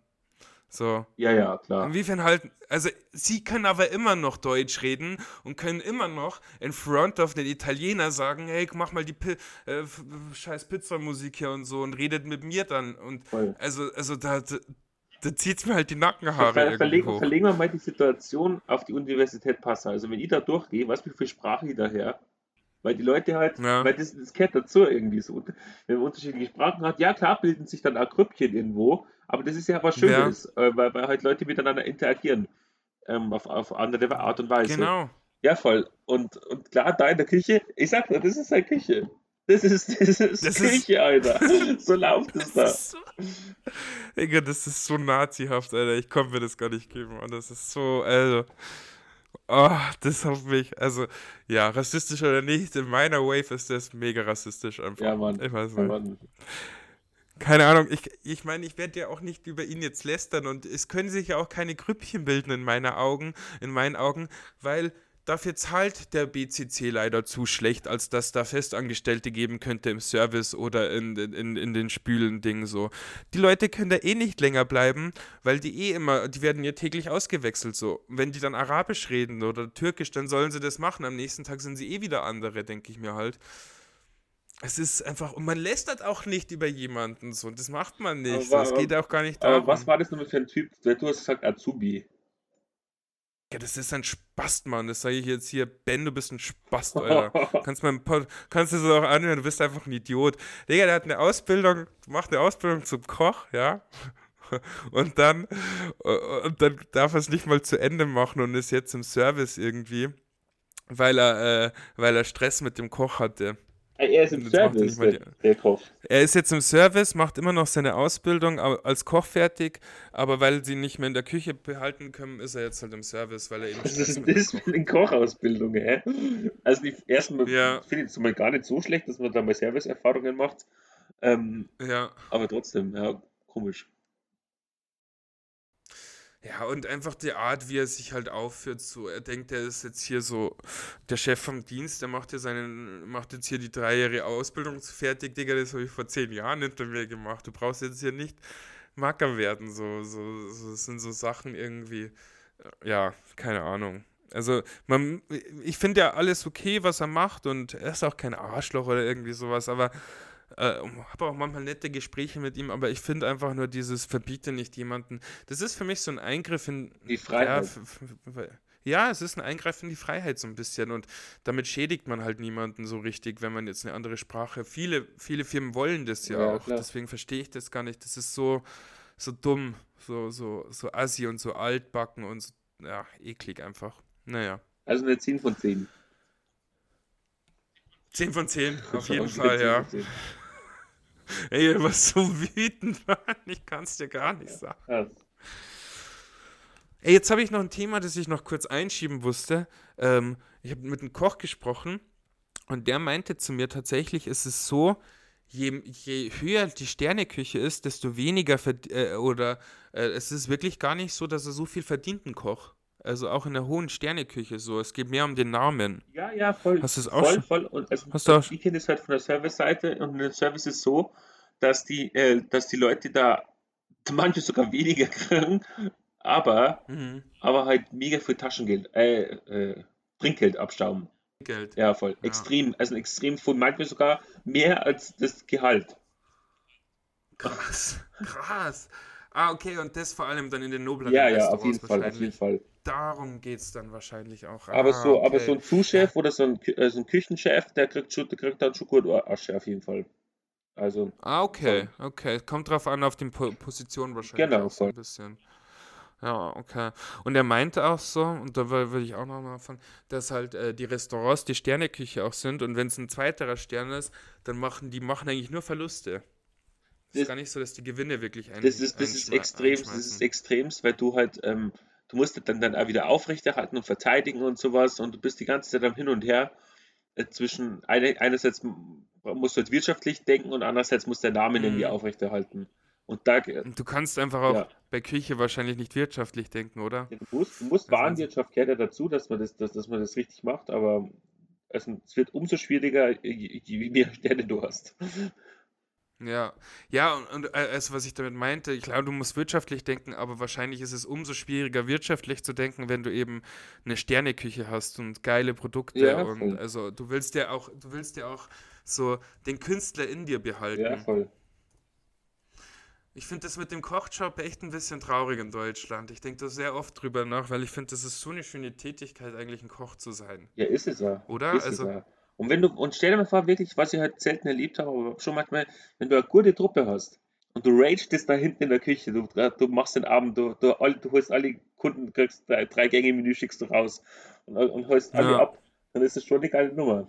A: So.
C: ja, ja klar.
A: Inwiefern halten, also sie können aber immer noch Deutsch reden und können immer noch in front of den Italiener sagen, hey, mach mal die Pi äh, scheiß Pizzamusik hier und so und redet mit mir dann. Und
C: Voll.
A: also, also da, da, da zieht mir halt die Nackenhaare
C: Ver verlegen,
A: hoch.
C: verlegen wir mal die Situation auf die Universität Passau. Also wenn ich da durchgehe, was wie viel Sprache ich daher? Weil die Leute halt,
A: Ja.
C: weil das, das gehört dazu irgendwie so. Wenn man unterschiedliche Sprachen hat, ja klar bilden sich dann auch Grüppchen irgendwo, aber das ist ja was Schönes, äh, weil, weil halt Leute miteinander interagieren. Ähm, auf, auf andere Art und Weise.
A: Genau.
C: Ja, voll. Und, und klar, da in der Küche, ich sag dir, das ist eine Küche. Das ist, das ist
A: Das ist-
C: Küche, Alter. So läuft es da.
A: Das ist so, Digga, das ist so nazihaft, Alter. Ich konnte mir das gar nicht geben. Und das ist so, also. Oh, das hat mich, also, ja, rassistisch oder nicht, in meiner Wave ist das mega rassistisch einfach.
C: Ja, Mann.
A: Ich weiß
C: Ja,
A: nicht.
C: Mann.
A: Keine Ahnung, ich, ich meine, ich werde ja auch nicht über ihn jetzt lästern und es können sich ja auch keine Grüppchen bilden in meiner Augen, in meinen Augen, weil dafür zahlt der BCC leider zu schlecht, als dass da Festangestellte geben könnte im Service oder in, in, in den Spülen-Ding so. Die Leute können da eh nicht länger bleiben, weil die eh immer, die werden ja täglich ausgewechselt so. Wenn die dann Arabisch reden oder Türkisch, dann sollen sie das machen. Am nächsten Tag sind sie eh wieder andere, denke ich mir halt. Es ist einfach, und man lästert auch nicht über jemanden so, das macht man nicht.
C: Aber-
A: Es geht auch gar nicht
C: Aber
A: darum.
C: was war das nochmal für ein Typ? Du hast gesagt Azubi.
A: Ja, das ist ein Spast, Mann. Das sage ich jetzt hier. Ben, du bist ein Spast, Alter. kannst, Pod kannst du es auch anhören, du bist einfach ein Idiot. Digga, der hat eine Ausbildung, macht eine Ausbildung zum Koch, ja. Und dann, und dann darf er es nicht mal zu Ende machen und ist jetzt im Service irgendwie, weil er, äh, weil er Stress mit dem Koch hatte.
C: Er ist im
A: er
C: Service, der, der Koch.
A: Er ist jetzt im Service, macht immer noch seine Ausbildung au- als Koch fertig, aber weil sie ihn nicht mehr in der Küche behalten können, ist er jetzt halt im Service, weil er eben
C: Was ist das für eine Kochausbildung, hä? Also die erstmal
A: Ja.
C: finde ich es mal gar nicht so schlecht, dass man da mal Serviceerfahrungen macht. Ähm,
A: Ja.
C: aber trotzdem, ja, komisch.
A: Ja, und einfach die Art, wie er sich halt aufführt, so, er denkt, er ist jetzt hier so der Chef vom Dienst, der macht, hier seinen, macht jetzt hier die dreijährige Ausbildung fertig, Digga, das habe ich vor zehn Jahren hinter mir gemacht. Du brauchst jetzt hier nicht Macker werden, so, so, so, das sind so Sachen irgendwie, äh, ja, keine Ahnung. Also, man, ich finde ja alles okay, was er macht und er ist auch kein Arschloch oder irgendwie sowas, aber äh, habe auch manchmal nette Gespräche mit ihm, aber ich finde einfach nur dieses Verbiete nicht jemanden. Das ist für mich so ein Eingriff in
C: Die Freiheit.
A: Ja, ja, es ist ein Eingriff in die Freiheit so ein bisschen und damit schädigt man halt niemanden so richtig, wenn man jetzt eine andere Sprache. Viele, viele Firmen wollen das ja,
C: Ja,
A: auch,
C: klar.
A: deswegen verstehe ich das gar nicht. Das ist so, so dumm, so, so, so assi und so altbacken und so, ja, eklig einfach. Naja.
C: Also eine 10 von 10.
A: 10 von 10, auf jeden Fall,
C: 10
A: ja.
C: von 10.
A: Ey, war so wütend, Mann. Ich kann es dir gar nicht sagen.
C: Krass.
A: Ey, jetzt habe ich noch ein Thema, das ich noch kurz einschieben musste. Ähm, ich habe mit einem Koch gesprochen und der meinte zu mir, tatsächlich ist es so, je, je höher die Sterneküche ist, desto weniger äh, oder äh, es ist wirklich gar nicht so, dass er so viel verdient, ein Koch. Also auch in der hohen Sterneküche so. Es geht mehr um den Namen.
C: Ja, ja, voll.
A: Hast du es auch
C: voll,
A: schon-
C: voll. Und also,
A: Hast du auch-
C: ich kenne das halt von der Service-Seite und der Service ist so, dass die, äh, dass die Leute da manche sogar weniger kriegen, aber,
A: Mhm.
C: aber halt mega viel Taschengeld, äh, äh, Trinkgeld abstauben.
A: Geld.
C: Ja, voll.
A: Ja.
C: Extrem, also extrem viel, manchmal sogar mehr als das Gehalt.
A: Krass. Krass. Ah, okay, und das vor allem dann in den nobleren
C: Ja, ja, auf jeden Fall, auf jeden. Fall.
A: Darum geht es dann wahrscheinlich auch.
C: Aber
A: Ah,
C: so, aber
A: okay.
C: so ein Zuschef oder so ein, äh, so ein Küchenchef, der kriegt schon, der kriegt dann schon gut Asche auf jeden Fall. Also,
A: Ah, okay, okay. Kommt drauf an, auf die po Position wahrscheinlich
C: Genau,
A: so ein
C: voll.
A: bisschen. Ja, okay. Und er meinte auch so, und da will ich auch nochmal von, dass halt äh, die Restaurants die Sterneküche auch sind und wenn es ein zweiterer Stern ist, dann machen die machen eigentlich nur Verluste. Es ist
C: Das-
A: gar nicht so, dass die Gewinne wirklich ein,
C: das ist, das ist extrem, das ist extremst, weil du halt, ähm, du musst dann, dann auch wieder aufrechterhalten und verteidigen und sowas und du bist die ganze Zeit am Hin und Her äh, zwischen, eine, einerseits musst du halt wirtschaftlich denken und andererseits muss der Name
A: Mhm.
C: irgendwie aufrechterhalten. Und da,
A: Du kannst einfach auch
C: Ja.
A: bei Küche wahrscheinlich nicht wirtschaftlich denken, oder?
C: du musst, du musst
A: Also
C: Warenwirtschaft gehört ja dazu, dass man das, dass, dass man das richtig macht, aber es, es wird umso schwieriger, je, je mehr Sterne du hast.
A: Ja, ja, und, und äh, also was ich damit meinte, ich glaube, du musst wirtschaftlich denken, aber wahrscheinlich ist es umso schwieriger, wirtschaftlich zu denken, wenn du eben eine Sterneküche hast und geile Produkte
C: Ja,
A: und also du willst ja auch, du willst ja auch so den Künstler in dir behalten.
C: Ja, voll.
A: Ich finde das mit dem Kochjob echt ein bisschen traurig in Deutschland. Ich denke da sehr oft drüber nach, weil ich finde, das ist so eine schöne Tätigkeit, eigentlich ein Koch zu sein.
C: Ja, ist es ja.
A: Oder?
C: Ist
A: Also-
C: es ja. Und wenn du, und stell dir mal vor, wirklich, was ich halt selten erlebt habe, aber schon manchmal, wenn du eine gute Truppe hast und du ragest da hinten in der Küche, du, du machst den Abend, du, du, all- du holst alle Kunden, kriegst drei, drei Gänge Menü, schickst du raus und, und holst alle
A: Ja.
C: ab, dann ist das schon eine geile Nummer.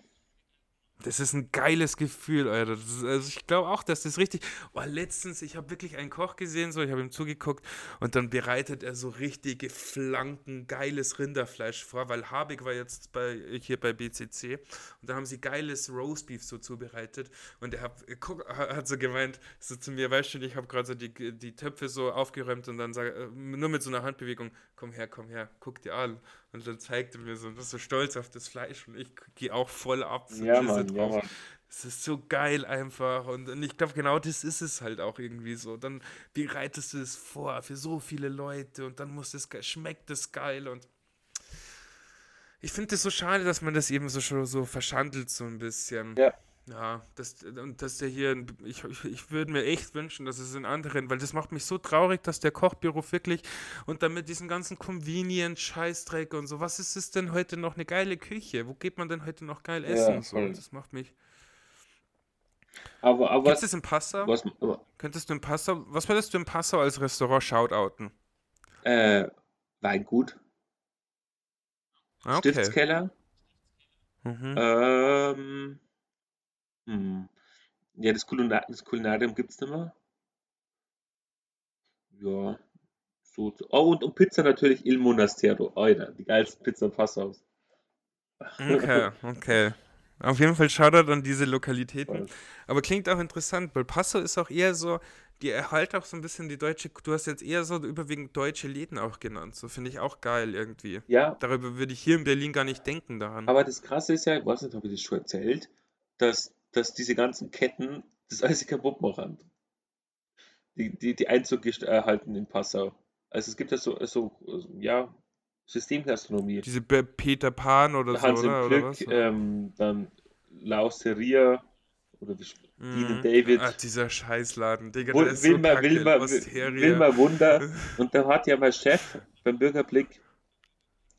A: Das ist ein geiles Gefühl, Alter. Ist, also ich glaube auch, dass das richtig. Oh, letztens, ich habe wirklich einen Koch gesehen, so, ich habe ihm zugeguckt und dann bereitet er so richtige Flanken, geiles Rinderfleisch vor, weil Habig war jetzt bei, hier bei BCC und da haben sie geiles Roastbeef so zubereitet und er hat, guck, hat so gemeint, so zu mir, weißt du, ich habe gerade so die, die Töpfe so aufgeräumt und dann sag, äh, nur mit so einer Handbewegung, komm her, komm her, guck dir an. Und dann zeigt er mir so, und ist so stolz auf das Fleisch und ich gehe auch voll ab. so
C: Ja, Mann, ja,
A: drauf.
C: Mann.
A: Es ist so geil einfach. Und, und ich glaube, genau das ist es halt auch irgendwie so. Dann bereitest du es vor für so viele Leute und dann muss es schmeckt es geil. Und ich finde es so schade, dass man das eben so schon so verschandelt, so ein bisschen.
C: Ja.
A: Ja, das, und dass der hier, in- ich, ich, würde mir echt wünschen, dass es in anderen, weil das macht mich so traurig, dass der Kochberuf wirklich und dann mit diesem ganzen Convenient-Scheißdreck und so, was ist es denn heute noch eine geile Küche? Wo geht man denn heute noch geil
C: Ja,
A: essen? so,
C: voll.
A: das macht mich.
C: Aber, aber
A: Gibt
C: was,
A: es im Passau?
C: was,
A: Könntest du im Passau, was würdest du im Passau als Restaurant shoutouten?
C: äh, Weingut,
A: Ah, Okay.
C: Stiftskeller,
A: Mhm.
C: ähm, hm, ja, das, Kulinar das Kulinarium gibt es nicht mehr. Ja, so. Oh, und, und Pizza natürlich Il Monastero. Alter, die geilsten Pizza Passaus.
A: Okay, okay. Auf jeden Fall Shoutout an diese Lokalitäten.
C: Voll.
A: Aber klingt auch interessant, weil Passau ist auch eher so, die erhält auch so ein bisschen die deutsche, du hast jetzt eher so überwiegend deutsche Läden auch genannt. So finde ich auch geil irgendwie.
C: Ja,
A: Darüber würde ich hier in Berlin gar nicht denken daran.
C: aber das Krasse ist ja, ich weiß nicht, habe ich das schon erzählt, dass, dass diese ganzen Ketten das alles kaputt machen. Die, die, die Einzug erhalten in Passau. Also es gibt ja so, so ja, Systemgastronomie.
A: Diese Peter Pan oder so,
C: Hans im
A: oder?
C: Glück,
A: oder was?
C: ähm, dann Lauseria oder sp- Dean
A: Mhm.
C: David.
A: Ah, dieser Scheißladen, Digga, der ist so
C: Wilma,
A: kacke.
C: Wilma,
A: Osteria.
C: Wilma Wunder. Und da hat ja mein Chef beim Bürgerblick,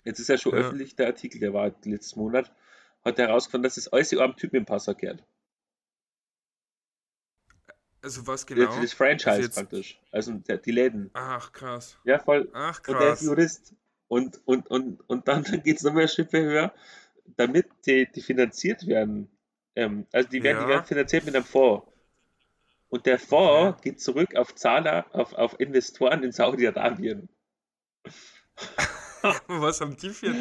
C: jetzt ist ja schon
A: Ja.
C: öffentlich der Artikel, der war letzten Monat, hat herausgefunden, dass das alles am Typ im Passau gehört.
A: Also was
C: Das-
A: genau?
C: Das Franchise
A: jetzt-
C: praktisch. Also der, die Läden.
A: Ach, krass.
C: Ja, voll.
A: Ach,
C: Und der ist
A: krass.
C: Jurist. Und, und, und, und dann geht es nochmal Schippe höher, damit die, die finanziert werden. Ähm, also die werden, die
A: Ja.
C: werden finanziert mit einem Fonds. Und der Fonds geht zurück auf Zahler, auf, auf Investoren in Saudi-Arabien.
A: Was haben die für.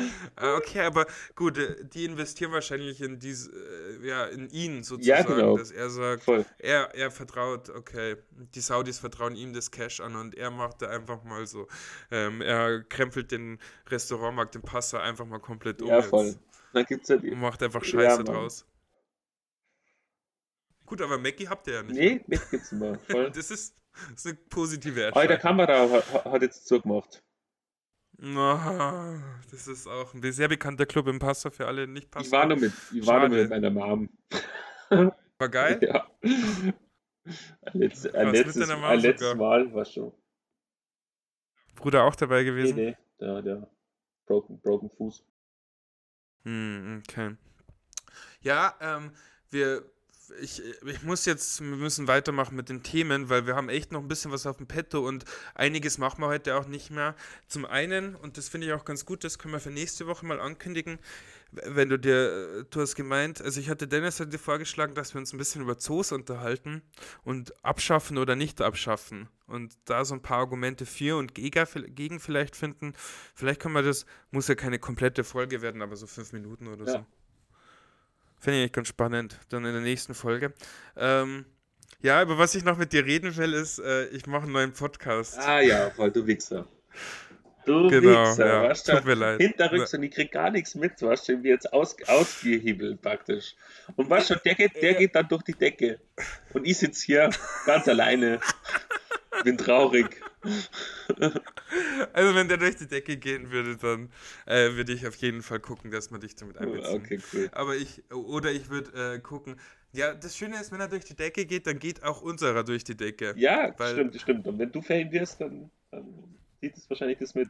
A: Okay, aber gut, äh, die investieren wahrscheinlich in diese, äh, ja, in ihn sozusagen,
C: genau.
A: dass er sagt,
C: Voll.
A: er, er vertraut, okay, die Saudis vertrauen ihm das Cash an und er macht da einfach mal so, ähm, er krempelt den Restaurantmarkt in Passau einfach mal komplett um
C: Ja,
A: jetzt
C: voll. Dann gibt es ja die.
A: und macht einfach
C: Ja,
A: Scheiße
C: Mann.
A: draus. Gut, aber Mackie habt ihr ja nicht.
C: Nee, nicht gibt's immer. Voll.
A: Das ist, das ist eine positive
C: Aber der
A: Erscheinung.
C: Kamera hat, hat jetzt zugemacht.
A: Ah, das ist auch ein sehr bekannter Club im Passau für alle nicht Passau.
C: Ich war nur mit, ich war nur mit meiner Mom.
A: War geil?
C: Ja. Ein, letz, ein, letztes, ein letztes? Mal war schon.
A: Bruder auch dabei
C: Nee,
A: gewesen?
C: nee, der, der broken, broken Fuß.
A: Hm, okay. Ja, ähm, wir ich, ich muss jetzt, wir müssen weitermachen mit den Themen, weil wir haben echt noch ein bisschen was auf dem Petto und einiges machen wir heute auch nicht mehr. Zum einen, und das finde ich auch ganz gut, das können wir für nächste Woche mal ankündigen, wenn du dir, du hast gemeint, also ich hatte Dennis hatte vorgeschlagen, dass wir uns ein bisschen über Zoos unterhalten und abschaffen oder nicht abschaffen und da so ein paar Argumente für und gegen vielleicht finden. Vielleicht können wir das, muss ja keine komplette Folge werden, aber so fünf Minuten oder ja. so. Finde ich ganz spannend. Dann in der nächsten Folge. Ähm, ja, über was ich noch mit dir reden will, ist, äh, ich mache einen neuen Podcast.
C: Ah ja, voll, du Wichser. Du genau, Wichser, ja, weißt du? Tut mir leid. Hinterrücks und ich krieg gar nichts mit, weißt du, wie jetzt aus, ausgehebelt praktisch. Und weißt du, der geht, der geht dann durch die Decke. Und ich sitze hier ganz alleine. Bin traurig.
A: Also wenn der durch die Decke gehen würde, dann äh, würde ich auf jeden Fall gucken, dass man dich damit einbezieht. Okay, cool. Aber ich, oder ich würde äh, gucken, ja, das Schöne ist, wenn er durch die Decke geht, dann geht auch unserer durch die Decke.
C: Ja, stimmt, stimmt. Und wenn du Fan wirst, dann, dann sieht es wahrscheinlich das mit.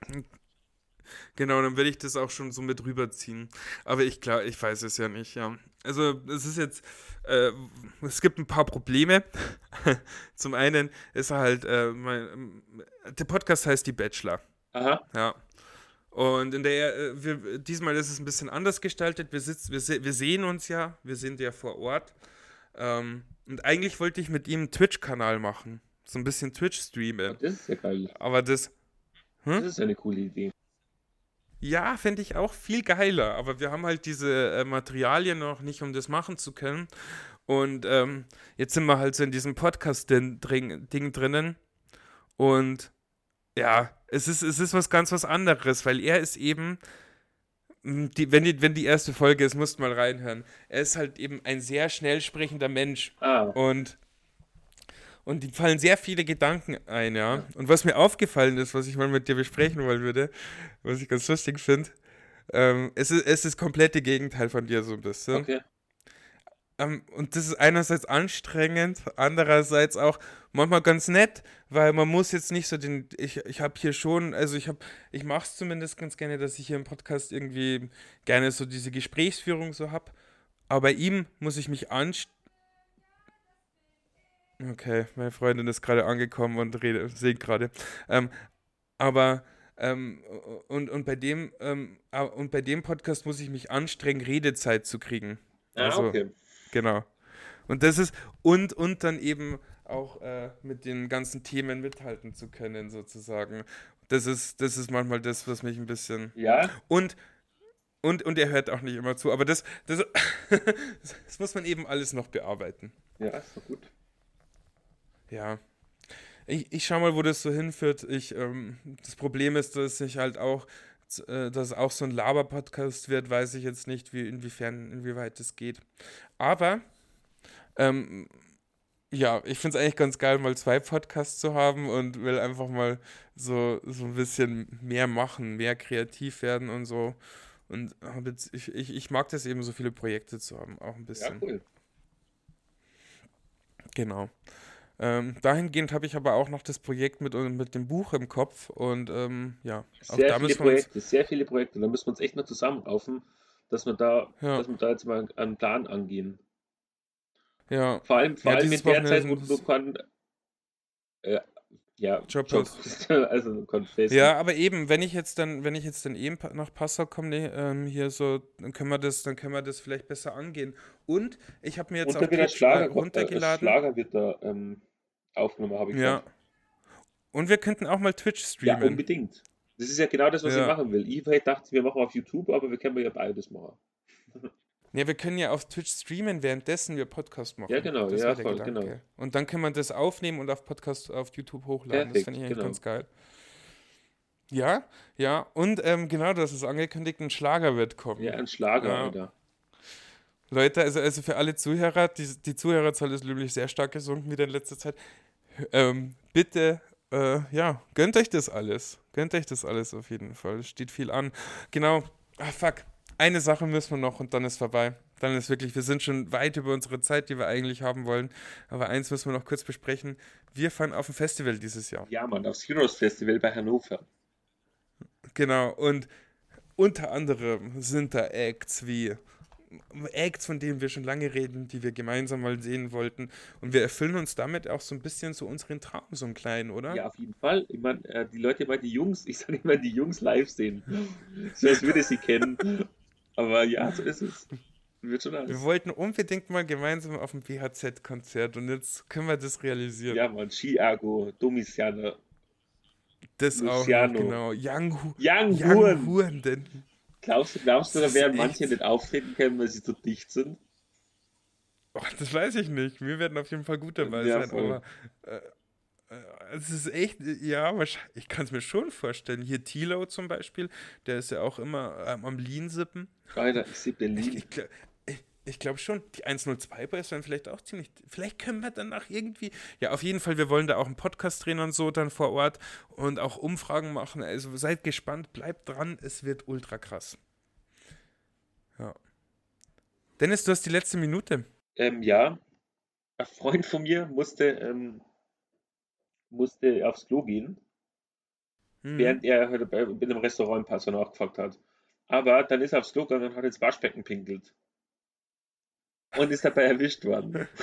A: Genau, dann werde ich das auch schon so mit rüberziehen. Aber ich klar, ich weiß es ja nicht, ja. Also es ist jetzt, äh, es gibt ein paar Probleme. Zum einen ist halt, äh, mein, der Podcast heißt Die Bachelor.
C: Aha.
A: Ja. Und in der, äh, wir, diesmal ist es ein bisschen anders gestaltet. Wir, sitzen, wir, wir sehen uns ja, wir sind ja vor Ort. Ähm, und eigentlich wollte ich mit ihm einen Twitch-Kanal machen. So ein bisschen Twitch streamen.
C: Das ist ja geil.
A: Aber das.
C: Hm? Das ist eine coole Idee.
A: Ja, fände ich auch viel geiler, aber wir haben halt diese äh, Materialien noch nicht, um das machen zu können. Und ähm, jetzt sind wir halt so in diesem Podcast-Ding drinnen. Und ja, es ist, es ist was ganz was anderes, weil er ist eben, hm, die, wenn, die, wenn die erste Folge ist, musst du mal reinhören. Er ist halt eben ein sehr schnell sprechender Mensch.
C: Ah.
A: Und und die fallen sehr viele Gedanken ein, ja. Und was mir aufgefallen ist, was ich mal mit dir besprechen wollen würde, was ich ganz lustig finde, ähm, es, ist, es ist das komplette Gegenteil von dir so ein bisschen.
C: Okay.
A: Ähm, und das ist einerseits anstrengend, andererseits auch manchmal ganz nett, weil man muss jetzt nicht so den, ich, ich habe hier schon, also ich habe, ich mache es zumindest ganz gerne, dass ich hier im Podcast irgendwie gerne so diese Gesprächsführung so habe. Aber bei ihm muss ich mich anstrengen Okay, meine Freundin ist gerade angekommen und rede, singt gerade. Ähm, aber ähm, und, und, bei dem, ähm, und bei dem Podcast muss ich mich anstrengen, Redezeit zu kriegen.
C: Ah, also, okay.
A: Genau. Und das ist, und, und dann eben auch äh, mit den ganzen Themen mithalten zu können, sozusagen. Das ist, das ist manchmal das, was mich ein bisschen.
C: Ja.
A: Und, und, und er hört auch nicht immer zu. Aber das, das, das muss man eben alles noch bearbeiten.
C: Ja, ist doch gut.
A: Ja. Ich, ich schau mal, wo das so hinführt. Ich, ähm, das Problem ist, dass ich halt auch, äh, dass auch so ein Laber-Podcast wird, weiß ich jetzt nicht, wie, inwiefern, inwieweit das geht. Aber, ähm, ja, ich finde es eigentlich ganz geil, mal zwei Podcasts zu haben und will einfach mal so, so ein bisschen mehr machen, mehr kreativ werden und so. Und jetzt, ich, ich, ich mag das eben, so viele Projekte zu haben, auch ein bisschen.
C: Ja, cool.
A: Genau. Ähm, dahingehend habe ich aber auch noch das Projekt mit, mit dem Buch im Kopf und ähm, ja.
C: Sehr viele Projekte, sehr viele Projekte. Da müssen wir uns echt mal zusammenraufen, dass wir da, ja. dass wir da jetzt mal einen Plan angehen.
A: Ja.
C: Vor allem, vor ja, allem in der Zeit, wo du kann, äh, ja,
A: Job, Job. also Ja, aber eben, wenn ich jetzt dann, wenn ich jetzt dann eben nach Passau komme, nee, ähm, hier so, dann können wir das, dann können wir das vielleicht besser angehen. Und ich habe mir jetzt
C: auch Twitch Schlager, runtergeladen. Äh, Schlager wird da ähm, aufgenommen, habe ich
A: Ja. Und wir könnten auch mal Twitch streamen.
C: Ja, unbedingt. Das ist ja genau das, was ja. ich machen will. Ich dachte, wir machen auf YouTube, aber wir können ja beides machen.
A: Ja, wir können ja auf Twitch streamen, währenddessen wir Podcast machen.
C: Ja, genau,
A: das
C: ja, voll, genau.
A: Und dann kann man das aufnehmen und auf Podcast auf YouTube hochladen. Perfekt, das finde ich eigentlich genau. ganz geil. Ja, ja, und ähm, genau, das ist angekündigt, ein Schlager wird kommen.
C: Ja, ein Schlager, ja. Alter.
A: Leute, also, also für alle Zuhörer, die, die Zuhörerzahl ist nämlich sehr stark gesunken wieder in letzter Zeit. Ähm, bitte, äh, ja, gönnt euch das alles. Gönnt euch das alles auf jeden Fall. Es steht viel an. Genau. Ah, fuck eine Sache müssen wir noch und dann ist vorbei. Dann ist wirklich, wir sind schon weit über unsere Zeit, die wir eigentlich haben wollen. Aber eins müssen wir noch kurz besprechen. Wir fahren auf ein Festival dieses Jahr.
C: Ja, Mann, aufs Heroes Festival bei Hannover.
A: Genau, und unter anderem sind da Acts wie Acts, von denen wir schon lange reden, die wir gemeinsam mal sehen wollten. Und wir erfüllen uns damit auch so ein bisschen so unseren Traum, so einen kleinen, oder?
C: Ja, auf jeden Fall. Ich meine, äh, die Leute immer die Jungs, ich sage immer die Jungs live sehen. So als würde sie kennen. Aber ja, so ist es. Wird schon alles.
A: Wir wollten unbedingt mal gemeinsam auf dem BHZ-Konzert und jetzt können wir das realisieren.
C: Ja, man, Ski-Ergo, Domitianer.
A: das auch
C: Luciano.
A: genau. Young, Hu
C: Young
A: Young
C: Huren.
A: Huren, denn
C: Glaubst du, glaubst du, da werden manche
A: echt-
C: nicht auftreten können, weil sie so dicht sind?
A: Oh, das weiß ich nicht. Wir werden auf jeden Fall gut dabei
C: Ja,
A: sein.
C: voll.
A: Aber äh, es ist echt, äh, ja, wahrscheinlich, ich kann es mir schon vorstellen. Hier Tilo zum Beispiel, der ist ja auch immer ähm, am Lean-Sippen.
C: Alter, ich sehe
A: Ich,
C: Berlin.
A: ich, gl- ich, ich glaube schon, die 102 Boys werden vielleicht auch ziemlich. Vielleicht können wir danach irgendwie. Ja, auf jeden Fall, wir wollen da auch einen Podcast drehen und so dann vor Ort und auch Umfragen machen. Also seid gespannt, bleibt dran, es wird ultra krass. Ja. Dennis, du hast die letzte Minute.
C: Ähm, ja, ein Freund von mir musste, ähm, musste aufs Klo gehen,
A: Mhm.
C: während er heute bei, in einem Restaurant ein paar so nachgefragt hat. Aber dann ist er aufs Klo gegangen und hat ins Waschbecken pinkelt. Und ist dabei erwischt worden.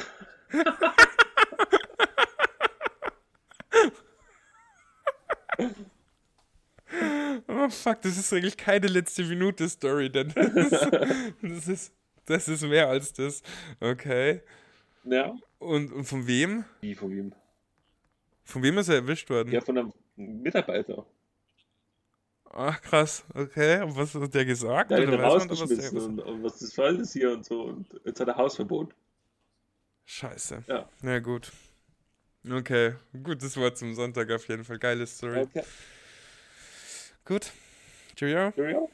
A: Oh fuck, das ist eigentlich keine letzte Minute Story, denn das ist, das ist, das ist mehr als das. Okay.
C: Ja,
A: Und, und von wem?
C: wie von wem?
A: Von wem ist er erwischt worden?
C: Ja, von einem Mitarbeiter.
A: Ach krass, okay. Und was hat der gesagt?
C: Der hat ihn rausgeschmissen
A: was?
C: und, und was ist voll das hier und so. Und jetzt hat er Hausverbot.
A: Scheiße.
C: Ja.
A: Na gut. Okay, gutes Wort zum Sonntag auf jeden Fall. Geile Story.
C: Okay.
A: Gut. Cheerio.
C: Cheerio.